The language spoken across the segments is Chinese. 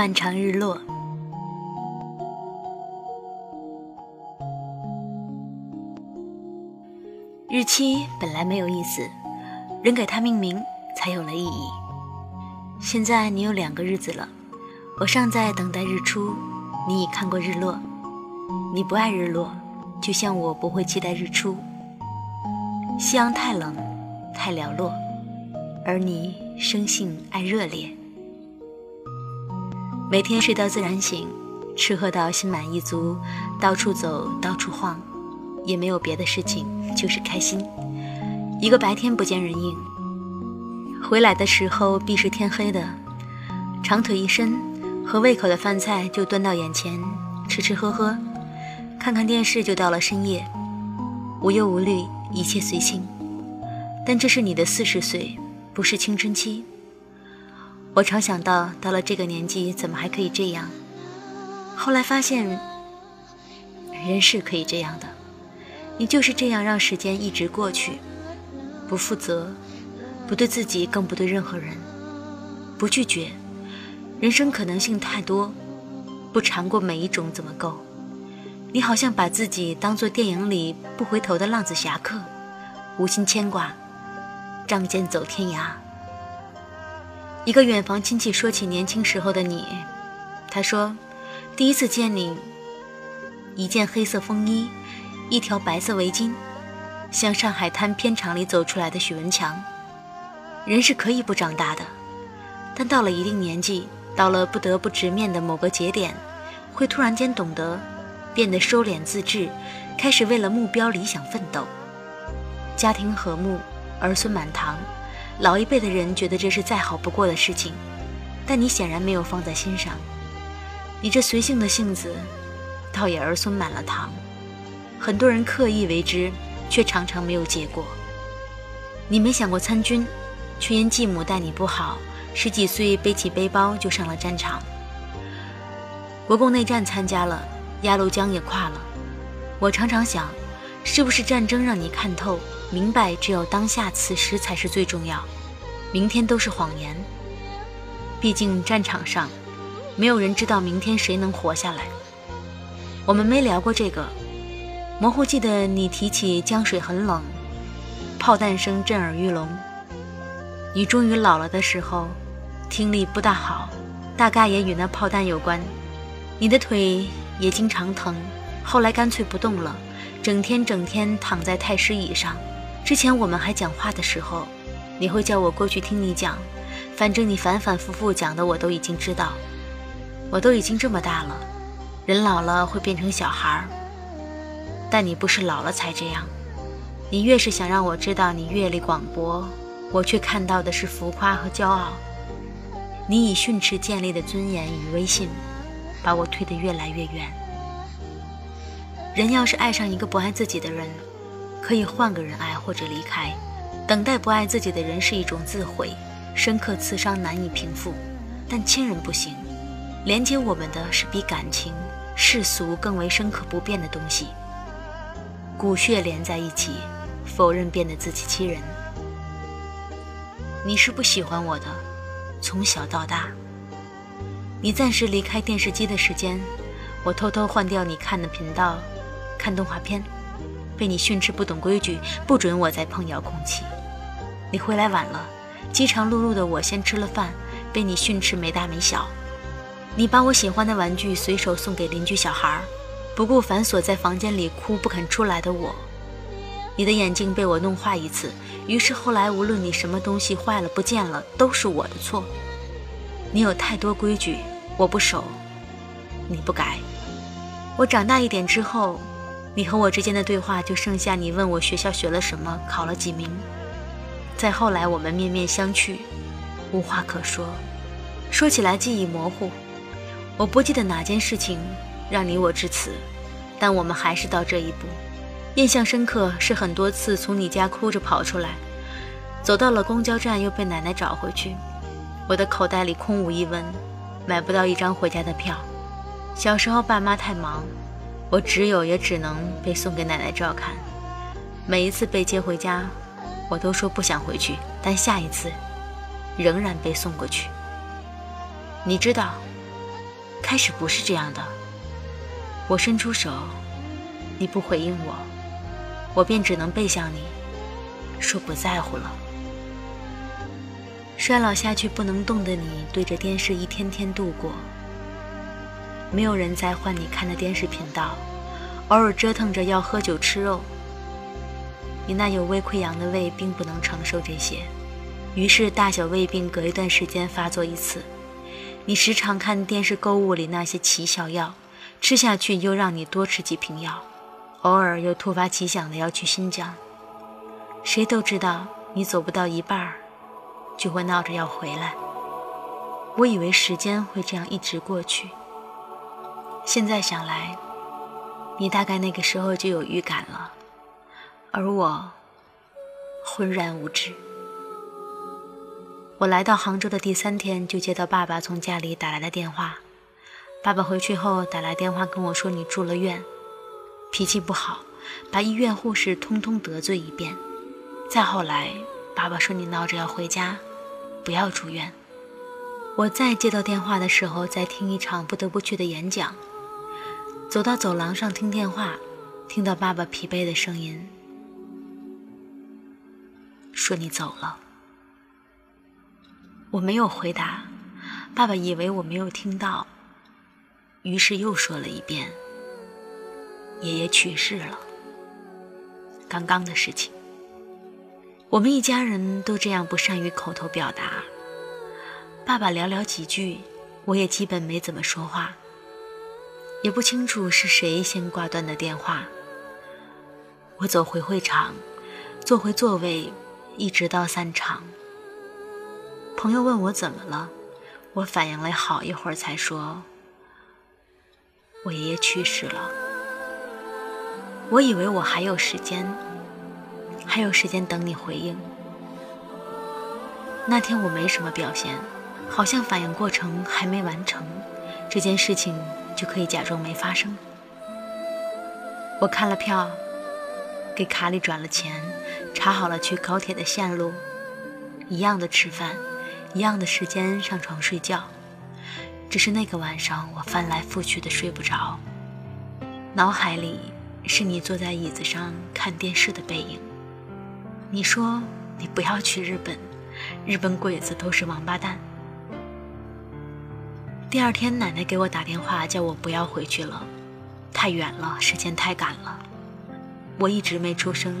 漫长日落。日期本来没有意思，人给它命名才有了意义。现在你有两个日子了，我尚在等待日出，你已看过日落。你不爱日落，就像我不会期待日出。夕阳太冷，太寥落，而你生性爱热烈。每天睡到自然醒，吃喝到心满意足，到处走，到处晃。也没有别的事情，就是开心。一个白天不见人影，回来的时候必是天黑的。长腿一伸，合胃口的饭菜就端到眼前，吃吃喝喝，看看电视就到了深夜，无忧无虑，一切随性。但这是你的四十岁，不是青春期。我常想到，到了这个年纪，怎么还可以这样？后来发现，人是可以这样的。你就是这样让时间一直过去，不负责，不对自己，更不对任何人，不拒绝。人生可能性太多，不尝过每一种怎么够？你好像把自己当做电影里不回头的浪子侠客，无心牵挂，仗剑走天涯。一个远房亲戚说起年轻时候的你，他说，第一次见你，一件黑色风衣。一条白色围巾，像上海滩片场里走出来的许文强。人是可以不长大的，但到了一定年纪，到了不得不直面的某个节点，会突然间懂得，变得收敛自制，开始为了目标理想奋斗。家庭和睦，儿孙满堂，老一辈的人觉得这是再好不过的事情，但你显然没有放在心上。你这随性的性子，倒也儿孙满了堂。很多人刻意为之，却常常没有结果。你没想过参军，却因继母待你不好，十几岁背起背包就上了战场。国共内战参加了，鸭绿江也跨了。我常常想，是不是战争让你看透，明白只有当下此时才是最重要，明天都是谎言。毕竟战场上，没有人知道明天谁能活下来。我们没聊过这个。模糊记得你提起江水很冷，炮弹声震耳欲聋。你终于老了的时候，听力不大好，大概也与那炮弹有关。你的腿也经常疼，后来干脆不动了，整天整天躺在太师椅上。之前我们还讲话的时候，你会叫我过去听你讲，反正你反反复复讲的我都已经知道。我都已经这么大了，人老了会变成小孩儿。但你不是老了才这样，你越是想让我知道你阅历广博，我却看到的是浮夸和骄傲。你以训斥建立的尊严与威信，把我推得越来越远。人要是爱上一个不爱自己的人，可以换个人爱或者离开。等待不爱自己的人是一种自毁，深刻刺伤难以平复。但亲人不行，连接我们的是比感情、世俗更为深刻不变的东西。骨血连在一起，否认变得自欺欺人。你是不喜欢我的，从小到大。你暂时离开电视机的时间，我偷偷换掉你看的频道，看动画片，被你训斥不懂规矩，不准我再碰遥控器。你回来晚了，饥肠辘辘的我先吃了饭，被你训斥没大没小。你把我喜欢的玩具随手送给邻居小孩。不顾反锁在房间里哭不肯出来的我，你的眼睛被我弄坏一次，于是后来无论你什么东西坏了不见了，都是我的错。你有太多规矩，我不守，你不改。我长大一点之后，你和我之间的对话就剩下你问我学校学了什么，考了几名。再后来我们面面相觑，无话可说，说起来记忆模糊，我不记得哪件事情。让你我至此，但我们还是到这一步。印象深刻是很多次从你家哭着跑出来，走到了公交站又被奶奶找回去。我的口袋里空无一文，买不到一张回家的票。小时候爸妈太忙，我只有也只能被送给奶奶照看。每一次被接回家，我都说不想回去，但下一次仍然被送过去。你知道，开始不是这样的。我伸出手，你不回应我，我便只能背向你，说不在乎了。衰老下去不能动的你，对着电视一天天度过。没有人再换你看的电视频道，偶尔折腾着要喝酒吃肉。你那有胃溃疡的胃并不能承受这些，于是大小胃病隔一段时间发作一次。你时常看电视购物里那些奇效药。吃下去又让你多吃几瓶药，偶尔又突发奇想的要去新疆。谁都知道你走不到一半儿，就会闹着要回来。我以为时间会这样一直过去，现在想来，你大概那个时候就有预感了，而我浑然无知。我来到杭州的第三天，就接到爸爸从家里打来的电话。爸爸回去后打来电话跟我说：“你住了院，脾气不好，把医院护士通通得罪一遍。”再后来，爸爸说：“你闹着要回家，不要住院。”我再接到电话的时候，在听一场不得不去的演讲。走到走廊上听电话，听到爸爸疲惫的声音，说：“你走了。”我没有回答，爸爸以为我没有听到。于是又说了一遍：“爷爷去世了。”刚刚的事情，我们一家人都这样不善于口头表达。爸爸寥寥几句，我也基本没怎么说话，也不清楚是谁先挂断的电话。我走回会场，坐回座位，一直到散场。朋友问我怎么了，我反应了好一会儿才说。我爷爷去世了，我以为我还有时间，还有时间等你回应。那天我没什么表现，好像反应过程还没完成，这件事情就可以假装没发生。我看了票，给卡里转了钱，查好了去高铁的线路，一样的吃饭，一样的时间上床睡觉。只是那个晚上，我翻来覆去的睡不着，脑海里是你坐在椅子上看电视的背影。你说你不要去日本，日本鬼子都是王八蛋。第二天，奶奶给我打电话，叫我不要回去了，太远了，时间太赶了。我一直没出声，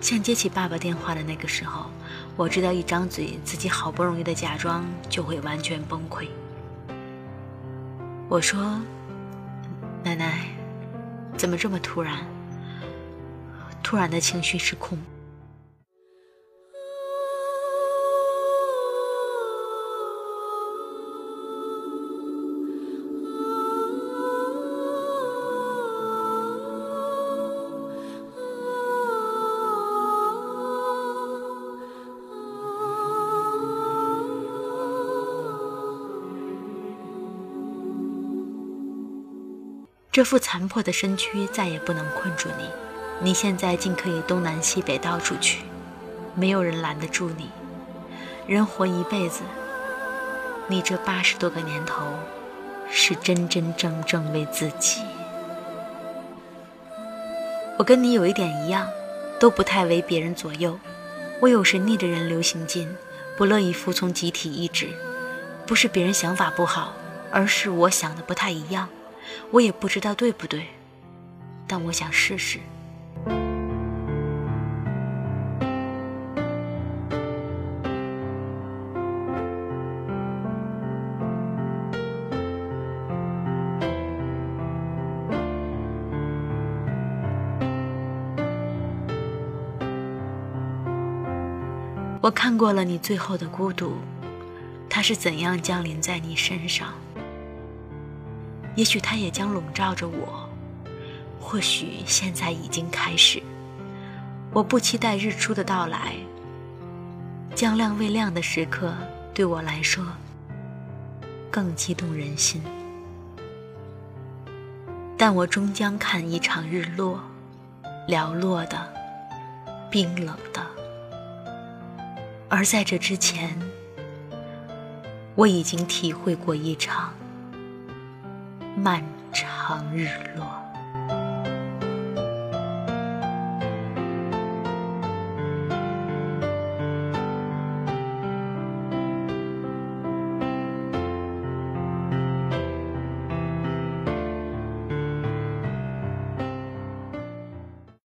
像接起爸爸电话的那个时候，我知道一张嘴，自己好不容易的假装就会完全崩溃。我说：“奶奶，怎么这么突然？突然的情绪失控。”这副残破的身躯再也不能困住你，你现在竟可以东南西北到处去，没有人拦得住你。人活一辈子，你这八十多个年头，是真真正正为自己。我跟你有一点一样，都不太为别人左右。我有时逆着人流行进，不乐意服从集体意志，不是别人想法不好，而是我想的不太一样。我也不知道对不对，但我想试试。我看过了你最后的孤独，它是怎样降临在你身上。也许它也将笼罩着我，或许现在已经开始。我不期待日出的到来，将亮未亮的时刻对我来说更激动人心。但我终将看一场日落，寥落的，冰冷的。而在这之前，我已经体会过一场。漫长日落。